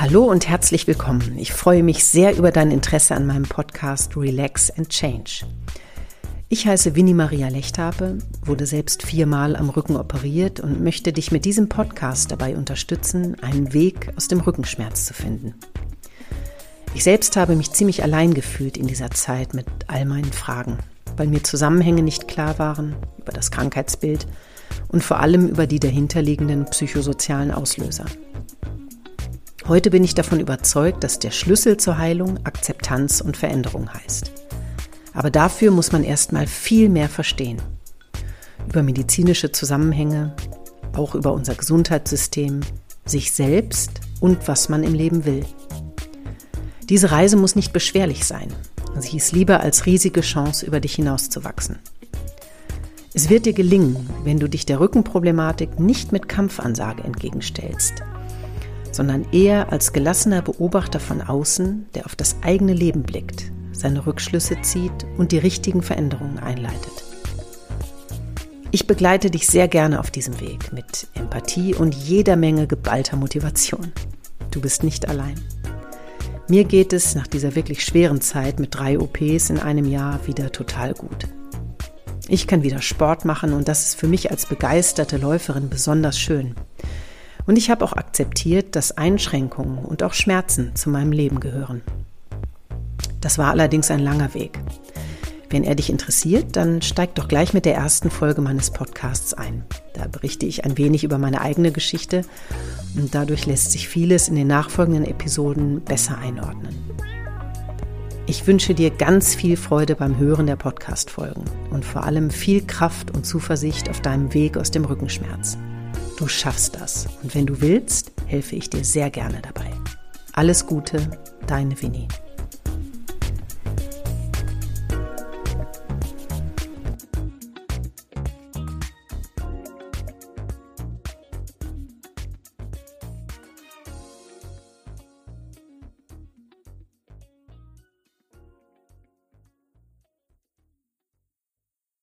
Hallo und herzlich willkommen. Ich freue mich sehr über dein Interesse an meinem Podcast Relax and Change. Ich heiße Winnie Maria Lechthape, wurde selbst viermal am Rücken operiert und möchte dich mit diesem Podcast dabei unterstützen, einen Weg aus dem Rückenschmerz zu finden. Ich selbst habe mich ziemlich allein gefühlt in dieser Zeit mit all meinen Fragen, weil mir Zusammenhänge nicht klar waren über das Krankheitsbild und vor allem über die dahinterliegenden psychosozialen Auslöser. Heute bin ich davon überzeugt, dass der Schlüssel zur Heilung Akzeptanz und Veränderung heißt. Aber dafür muss man erstmal viel mehr verstehen. Über medizinische Zusammenhänge, auch über unser Gesundheitssystem, sich selbst und was man im Leben will. Diese Reise muss nicht beschwerlich sein. Sie ist lieber als riesige Chance, über dich hinauszuwachsen. Es wird dir gelingen, wenn du dich der Rückenproblematik nicht mit Kampfansage entgegenstellst, sondern eher als gelassener Beobachter von außen, der auf das eigene Leben blickt, seine Rückschlüsse zieht und die richtigen Veränderungen einleitet. Ich begleite dich sehr gerne auf diesem Weg mit Empathie und jeder Menge geballter Motivation. Du bist nicht allein. Mir geht es nach dieser wirklich schweren Zeit mit drei OPs in einem Jahr wieder total gut. Ich kann wieder Sport machen und das ist für mich als begeisterte Läuferin besonders schön. Und ich habe auch akzeptiert, dass Einschränkungen und auch Schmerzen zu meinem Leben gehören. Das war allerdings ein langer Weg. Wenn er dich interessiert, dann steig doch gleich mit der ersten Folge meines Podcasts ein. Da berichte ich ein wenig über meine eigene Geschichte und dadurch lässt sich vieles in den nachfolgenden Episoden besser einordnen. Ich wünsche dir ganz viel Freude beim Hören der Podcast-Folgen und vor allem viel Kraft und Zuversicht auf deinem Weg aus dem Rückenschmerz. Du schaffst das. Und wenn du willst, helfe ich dir sehr gerne dabei. Alles Gute, deine Winnie.